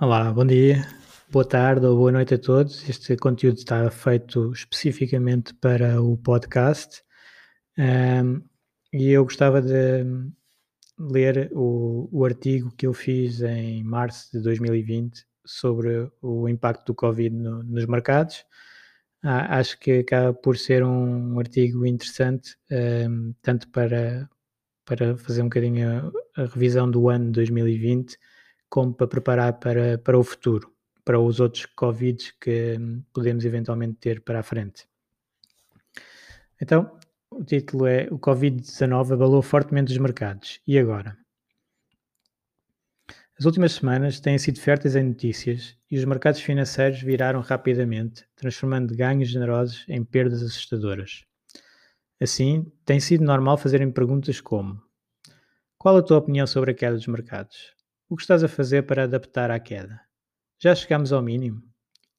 Olá, bom dia, boa tarde ou boa noite a todos. Este conteúdo está feito especificamente para o podcast um, e eu gostava de ler o, o, artigo que eu fiz em março de 2020 sobre o impacto do Covid no, nos mercados. Ah, acho que acaba por ser um artigo interessante, um, tanto para, para fazer um bocadinho a, a revisão do ano 2020 como para preparar para, para o futuro, para os outros Covids que hum, podemos eventualmente ter para a frente. Então, o título é O Covid-19 abalou fortemente os mercados. E agora? As últimas semanas têm sido férteis em notícias e os mercados financeiros viraram rapidamente, transformando ganhos generosos em perdas assustadoras. Assim, tem sido normal fazerem perguntas como: Qual a tua opinião sobre a queda dos mercados? O que estás a fazer para adaptar à queda? Já chegamos ao mínimo?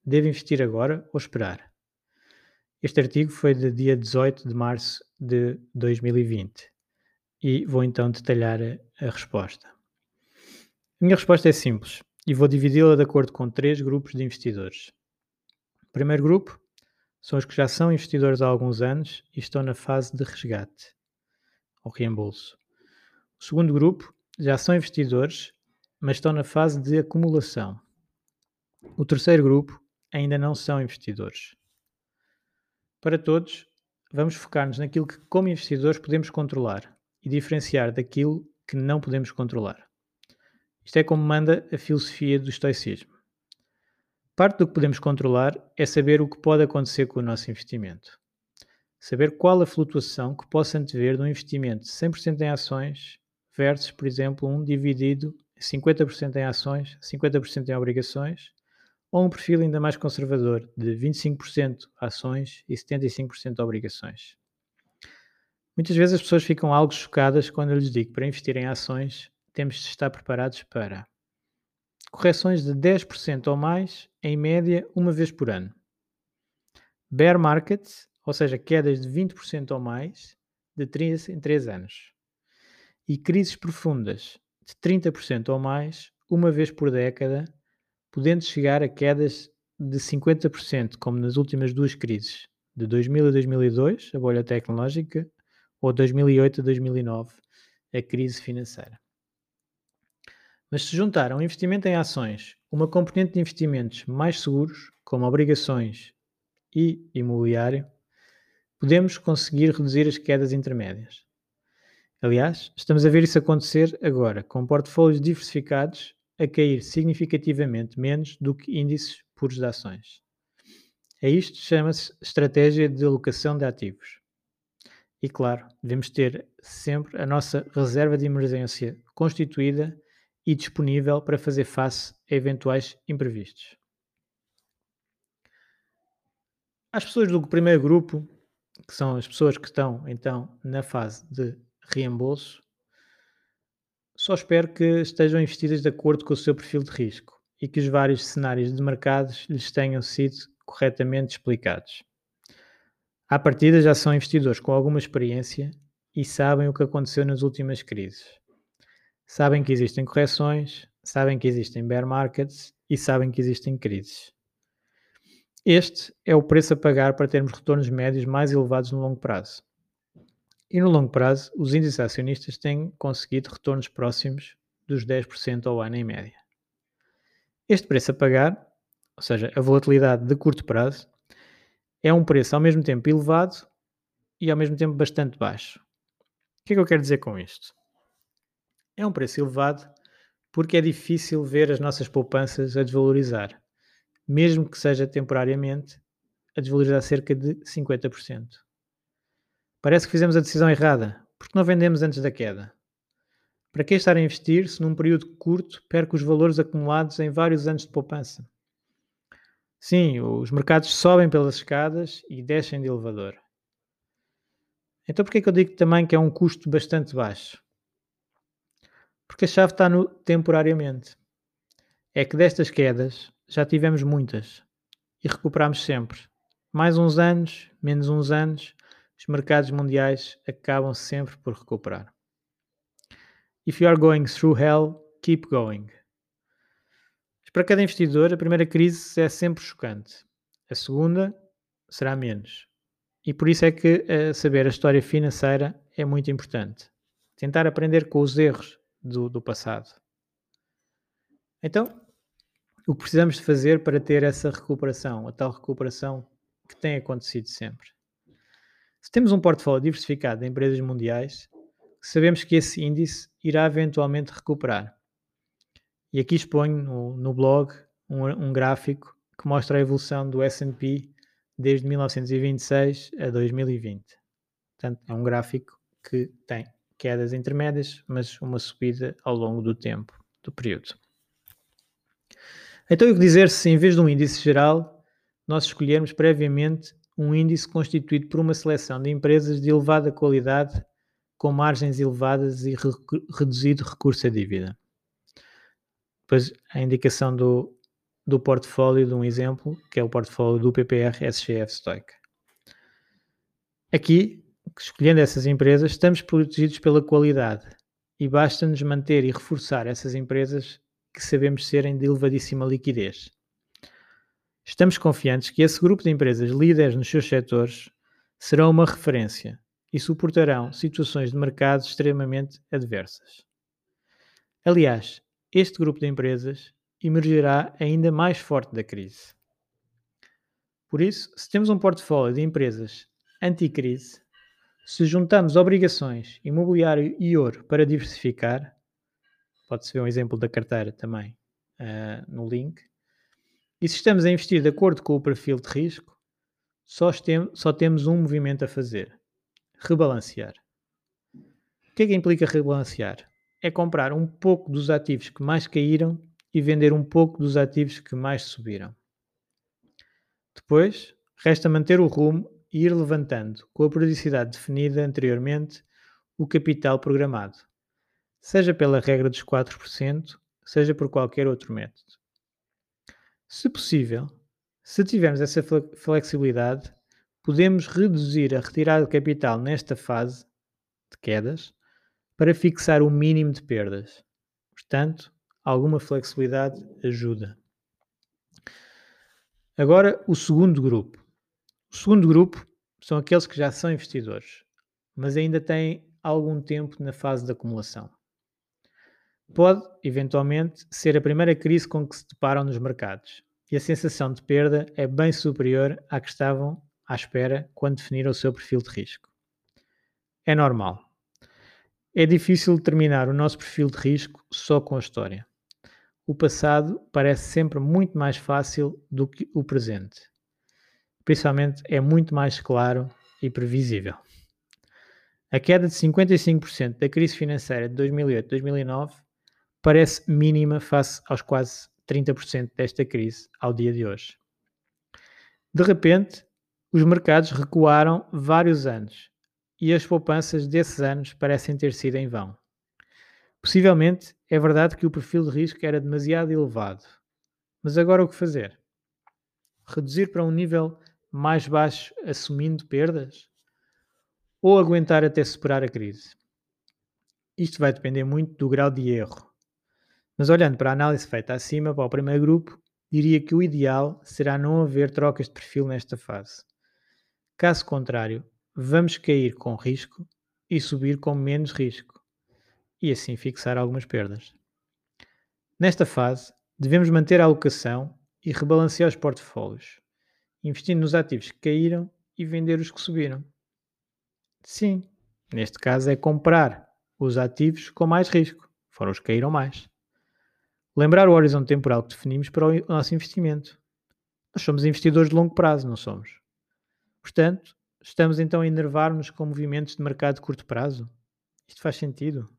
Devo investir agora ou esperar? Este artigo foi de dia 18 de março de 2020 e vou então detalhar a, resposta. A minha resposta é simples e vou dividi-la de acordo com três grupos de investidores. O primeiro grupo são os que já são investidores há alguns anos e estão na fase de resgate ou reembolso. O segundo grupo já são investidores mas estão na fase de acumulação. O terceiro grupo ainda não são investidores. Para todos, vamos focar-nos naquilo que, como investidores, podemos controlar e diferenciar daquilo que não podemos controlar. Isto é como manda a filosofia do estoicismo. Parte do que podemos controlar é saber o que pode acontecer com o nosso investimento. Saber qual a flutuação que possa antever de um investimento 100% em ações versus, por exemplo, um dividido 50% em ações, 50% em obrigações, ou um perfil ainda mais conservador de 25% ações e 75% obrigações. Muitas vezes as pessoas ficam algo chocadas quando eu lhes digo que para investir em ações temos de estar preparados para correções de 10% ou mais, em média, uma vez por ano. Bear market, ou seja, quedas de 20% ou mais, de 3 em 3 anos. E crises profundas, de 30% ou mais, uma vez por década, podendo chegar a quedas de 50%, como nas últimas duas crises, de 2000 a 2002, a bolha tecnológica, ou 2008 a 2009, a crise financeira. Mas se juntar um investimento em ações, uma componente de investimentos mais seguros, como obrigações e imobiliário, podemos conseguir reduzir as quedas intermédias. Aliás, estamos a ver isso acontecer agora, com portfólios diversificados a cair significativamente menos do que índices puros de ações. É isto chama-se estratégia de alocação de ativos. E claro, devemos ter sempre a nossa reserva de emergência constituída e disponível para fazer face a eventuais imprevistos. As pessoas do primeiro grupo, que são as pessoas que estão então na fase de reembolso, só espero que estejam investidas de acordo com o seu perfil de risco e que os vários cenários de mercados lhes tenham sido corretamente explicados. À partida já são investidores com alguma experiência e sabem o que aconteceu nas últimas crises. Sabem que existem correções, sabem que existem bear markets e sabem que existem crises. Este é o preço a pagar para termos retornos médios mais elevados no longo prazo. E no longo prazo, os índices acionistas têm conseguido retornos próximos dos 10% ao ano em média. Este preço a pagar, ou seja, a volatilidade de curto prazo, é um preço ao mesmo tempo elevado e ao mesmo tempo bastante baixo. O que é que eu quero dizer com isto? É um preço elevado porque é difícil ver as nossas poupanças a desvalorizar, mesmo que seja temporariamente, a desvalorizar cerca de 50%. Parece que fizemos a decisão errada, porque não vendemos antes da queda. Para que estar a investir se num período curto perco os valores acumulados em vários anos de poupança? Sim, os mercados sobem pelas escadas e descem de elevador. Então por que que eu digo também que é um custo bastante baixo? Porque a chave está no temporariamente. É que destas quedas já tivemos muitas e recuperamos sempre. Mais uns anos, menos uns anos, os mercados mundiais acabam sempre por recuperar. If you are going through hell, keep going. Mas para cada investidor, a primeira crise é sempre chocante. A segunda será menos. E por isso é que uh, saber a história financeira é muito importante. Tentar aprender com os erros do, do passado. Então, o que precisamos de fazer para ter essa recuperação, a tal recuperação que tem acontecido sempre? Se temos um portfólio diversificado de empresas mundiais, sabemos que esse índice irá eventualmente recuperar. E aqui exponho no, no blog um, um gráfico que mostra a evolução do S&P desde 1926 a 2020. Portanto, é um gráfico que tem quedas intermédias, mas uma subida ao longo do tempo, do período. Então, o que dizer se em vez de um índice geral, nós escolhermos previamente um índice constituído por uma seleção de empresas de elevada qualidade, com margens elevadas e re reduzido recurso à dívida? Depois, a indicação do, do portfólio de um exemplo, que é o portfólio do PPR SGF Stoic. Aqui escolhendo essas empresas, estamos protegidos pela qualidade e basta-nos manter e reforçar essas empresas que sabemos serem de elevadíssima liquidez. Estamos confiantes que esse grupo de empresas líderes nos seus setores serão uma referência e suportarão situações de mercado extremamente adversas. Aliás, este grupo de empresas emergerá ainda mais forte da crise. Por isso, se temos um portfólio de empresas anti-crise, se juntamos obrigações, imobiliário e ouro para diversificar, pode-se ver um exemplo da carteira também uh, no link, e se estamos a investir de acordo com o perfil de risco, só, tem, só temos um movimento a fazer: rebalancear. O que é que implica rebalancear? É comprar um pouco dos ativos que mais caíram e vender um pouco dos ativos que mais subiram. Depois, resta manter o rumo e ir levantando, com a periodicidade definida anteriormente, o capital programado, seja pela regra dos 4%, seja por qualquer outro método. Se possível, se tivermos essa flexibilidade, podemos reduzir a retirada de capital nesta fase de quedas para fixar o mínimo de perdas. Portanto, alguma flexibilidade ajuda. Agora, o segundo grupo. O segundo grupo são aqueles que já são investidores, mas ainda têm algum tempo na fase de acumulação. Pode, eventualmente, ser a primeira crise com que se deparam nos mercados e a sensação de perda é bem superior à que estavam à espera quando definiram o seu perfil de risco. É normal. É difícil determinar o nosso perfil de risco só com a história. O passado parece sempre muito mais fácil do que o presente principalmente é muito mais claro e previsível. A queda de 55% da crise financeira de 2008-2009 parece mínima face aos quase 30% desta crise ao dia de hoje. De repente, os mercados recuaram vários anos e as poupanças desses anos parecem ter sido em vão. Possivelmente é verdade que o perfil de risco era demasiado elevado, mas agora o que fazer? Reduzir para um nível mais baixo assumindo perdas? Ou aguentar até superar a crise? Isto vai depender muito do grau de erro. Mas olhando para a análise feita acima, para o primeiro grupo, diria que o ideal será não haver trocas de perfil nesta fase. Caso contrário, vamos cair com risco e subir com menos risco, e assim fixar algumas perdas. Nesta fase, devemos manter a alocação e rebalancear os portfólios, investindo nos ativos que caíram e vender os que subiram. Sim, neste caso é comprar os ativos com mais risco, foram os que caíram mais. Lembrar o horizonte temporal que definimos para o nosso investimento. Nós somos investidores de longo prazo, não somos? Portanto, estamos então a enervar-nos com movimentos de mercado de curto prazo? Isto faz sentido?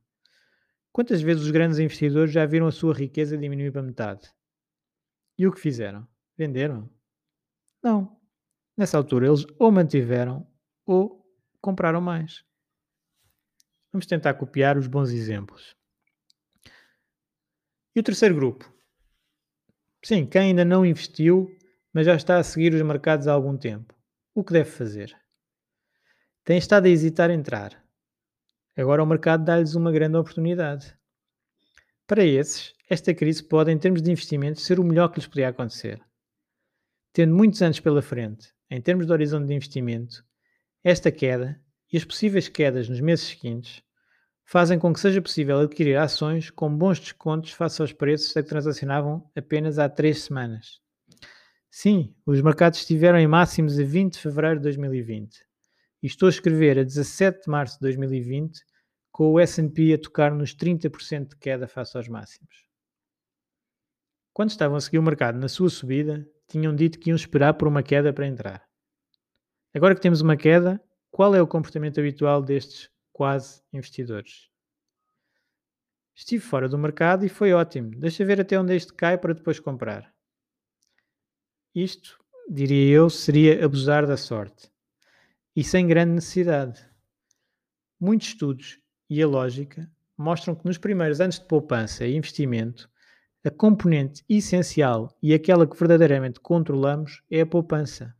Quantas vezes os grandes investidores já viram a sua riqueza diminuir para metade? E o que fizeram? Venderam? Não. Nessa altura eles ou mantiveram ou compraram mais. Vamos tentar copiar os bons exemplos. E o terceiro grupo? Sim, quem ainda não investiu, mas já está a seguir os mercados há algum tempo. O que deve fazer? Tem estado a hesitar em entrar. Agora o mercado dá-lhes uma grande oportunidade. Para esses, esta crise pode, em termos de investimentos, ser o melhor que lhes podia acontecer. Tendo muitos anos pela frente, em termos de horizonte de investimento, esta queda e as possíveis quedas nos meses seguintes fazem com que seja possível adquirir ações com bons descontos face aos preços a que transacionavam apenas há três semanas. Sim, os mercados estiveram em máximos a 20 de fevereiro de 2020 e estou a escrever a 17 de março de 2020 com o S&P a tocar nos 30% de queda face aos máximos. Quando estavam a seguir o mercado na sua subida, tinham dito que iam esperar por uma queda para entrar. Agora que temos uma queda, qual é o comportamento habitual destes quase investidores. Estive fora do mercado e foi ótimo. Deixa ver até onde este cai para depois comprar. Isto, diria eu, seria abusar da sorte. E sem grande necessidade. Muitos estudos e a lógica mostram que nos primeiros anos de poupança e investimento, a componente essencial e aquela que verdadeiramente controlamos é a poupança.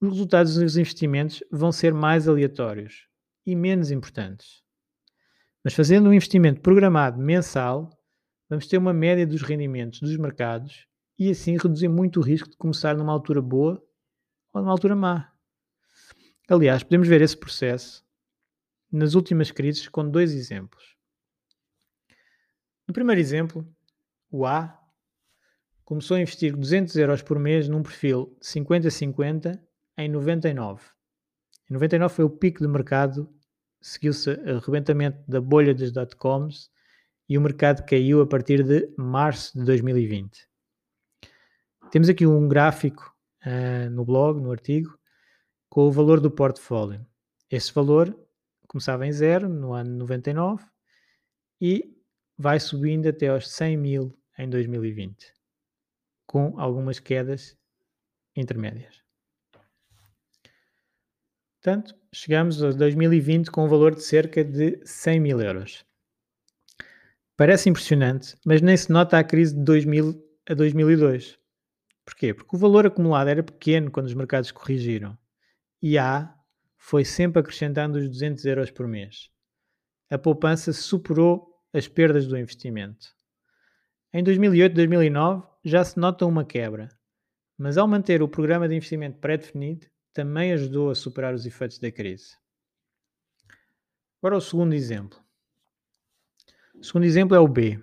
Os resultados dos investimentos vão ser mais aleatórios, e menos importantes. Mas fazendo um investimento programado mensal, vamos ter uma média dos rendimentos dos mercados e assim reduzir muito o risco de começar numa altura boa ou numa altura má. Aliás, podemos ver esse processo nas últimas crises com dois exemplos. No primeiro exemplo, o A começou a investir 200 euros por mês num perfil 50-50 em 99 em 99 foi o pico de mercado, seguiu-se o arrebentamento da bolha dos dot-coms e o mercado caiu a partir de março de 2020. Temos aqui um gráfico uh, no blog, no artigo, com o valor do portfólio. Esse valor começava em zero no ano 99 e vai subindo até aos 100 mil em 2020, com algumas quedas intermédias. Portanto, chegamos a 2020 com um valor de cerca de 100 mil euros. Parece impressionante, mas nem se nota a crise de 2000 a 2002. Porquê? Porque o valor acumulado era pequeno quando os mercados corrigiram. E A foi sempre acrescentando os 200 euros por mês. A poupança superou as perdas do investimento. Em 2008 e 2009 já se nota uma quebra, mas ao manter o programa de investimento pré-definido, também ajudou a superar os efeitos da crise. Agora o segundo exemplo. O segundo exemplo é o B.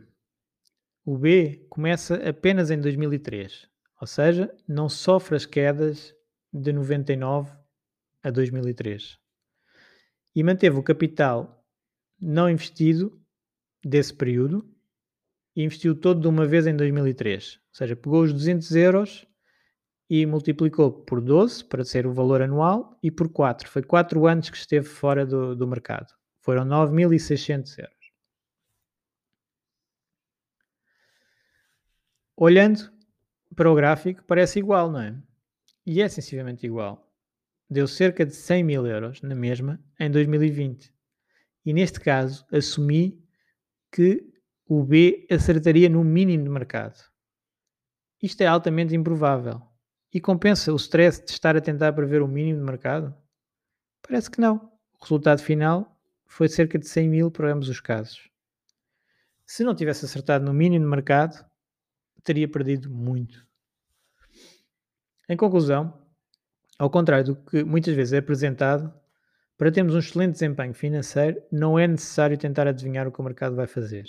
O B começa apenas em 2003, ou seja, não sofre as quedas de 99 a 2003. E manteve o capital não investido desse período e investiu todo de uma vez em 2003. Ou seja, pegou os 200 euros e multiplicou por 12 para ser o valor anual e por 4. Foi 4 anos que esteve fora do, do mercado. Foram 9.600 euros. Olhando para o gráfico, parece igual, não é? E é sensivelmente igual. Deu cerca de 100 mil euros na mesma em 2020. E neste caso, assumi que o B acertaria no mínimo de mercado. Isto é altamente improvável. E compensa o stress de estar a tentar prever o mínimo de mercado? Parece que não. O resultado final foi cerca de 100 mil para ambos os casos. Se não tivesse acertado no mínimo de mercado, teria perdido muito. Em conclusão, ao contrário do que muitas vezes é apresentado, Para termos um excelente desempenho financeiro, não é necessário tentar adivinhar o que o mercado vai fazer.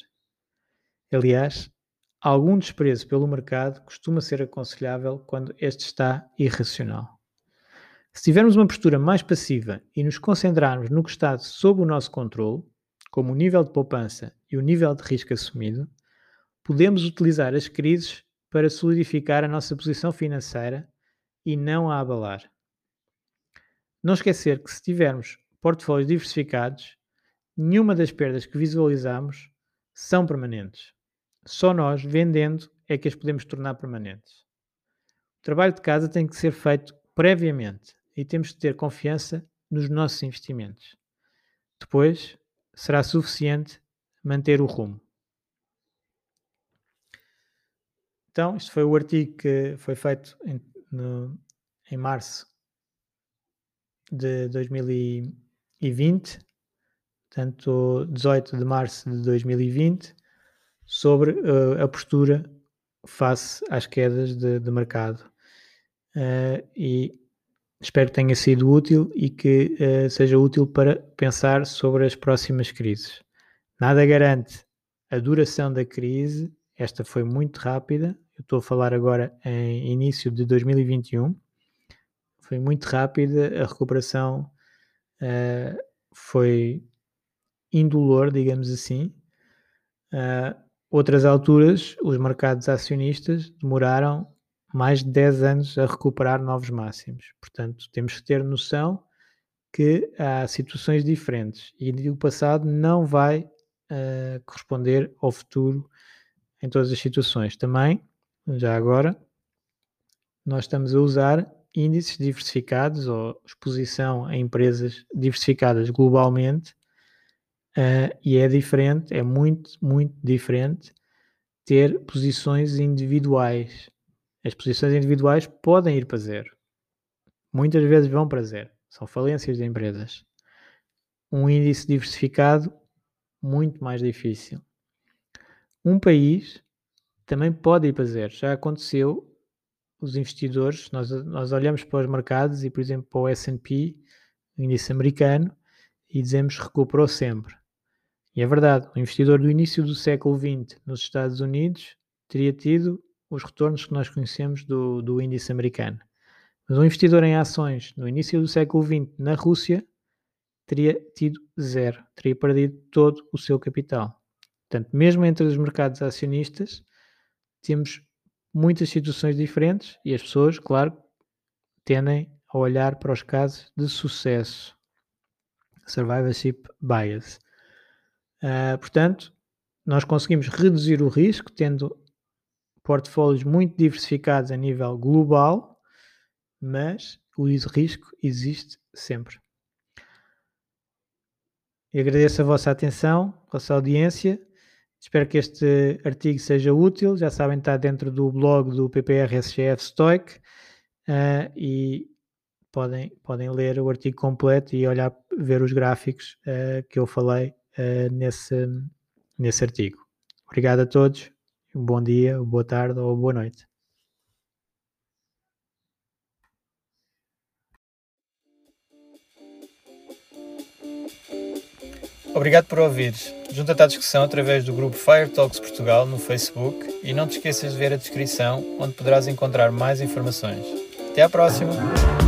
Aliás, algum desprezo pelo mercado costuma ser aconselhável quando este está irracional. Se tivermos uma postura mais passiva e nos concentrarmos no que está sob o nosso controle, como o nível de poupança e o nível de risco assumido, podemos utilizar as crises para solidificar a nossa posição financeira e não a abalar. Não esquecer que se tivermos portfólios diversificados, nenhuma das perdas que visualizamos são permanentes. Só nós, vendendo, é que as podemos tornar permanentes. O trabalho de casa tem que ser feito previamente e temos de ter confiança nos nossos investimentos. Depois, será suficiente manter o rumo. Então, isto foi o artigo que foi feito em, no, em março de 2020, portanto, 18 de março de 2020, sobre uh, a postura face às quedas de, de mercado. Uh, e espero que tenha sido útil e que uh, seja útil para pensar sobre as próximas crises. Nada garante a duração da crise, esta foi muito rápida, eu estou a falar agora em início de 2021, foi muito rápida, a recuperação uh, foi indolor, digamos assim. Uh, outras alturas, os mercados acionistas demoraram mais de 10 anos a recuperar novos máximos. Portanto, temos que ter noção que há situações diferentes e o passado não vai uh, corresponder ao futuro em todas as situações. Também, já agora, nós estamos a usar índices diversificados ou exposição a empresas diversificadas globalmente uh, e é diferente, é muito, muito diferente ter posições individuais. As posições individuais podem ir para zero. Muitas vezes vão para zero. São falências de empresas. Um índice diversificado, muito mais difícil. Um país também pode ir para zero. Já aconteceu os investidores, nós, nós olhamos para os mercados e, por exemplo, para o S&P, o índice americano, e dizemos recuperou sempre. E é verdade, o investidor do início do século XX nos Estados Unidos teria tido os retornos que nós conhecemos do, do índice americano. Mas um investidor em ações no início do século XX na Rússia teria tido zero, teria perdido todo o seu capital. Portanto, mesmo entre os mercados acionistas, temos muitas situações diferentes e as pessoas, claro, tendem a olhar para os casos de sucesso. Survivorship bias. Uh, portanto, nós conseguimos reduzir o risco tendo portfólios muito diversificados a nível global, mas o risco existe sempre. Agradeço a vossa atenção, a vossa audiência Espero que este artigo seja útil. Já sabem, está dentro do blog do PPR-SGF Stoic uh, e podem, podem ler o artigo completo e olhar, ver os gráficos uh, que eu falei uh, nesse, nesse artigo. Obrigado a todos. Um bom dia, boa tarde ou boa noite. Obrigado por ouvires. Junta-te à discussão através do grupo Fire Talks Portugal no Facebook e não te esqueças de ver a descrição onde poderás encontrar mais informações. Até à próxima!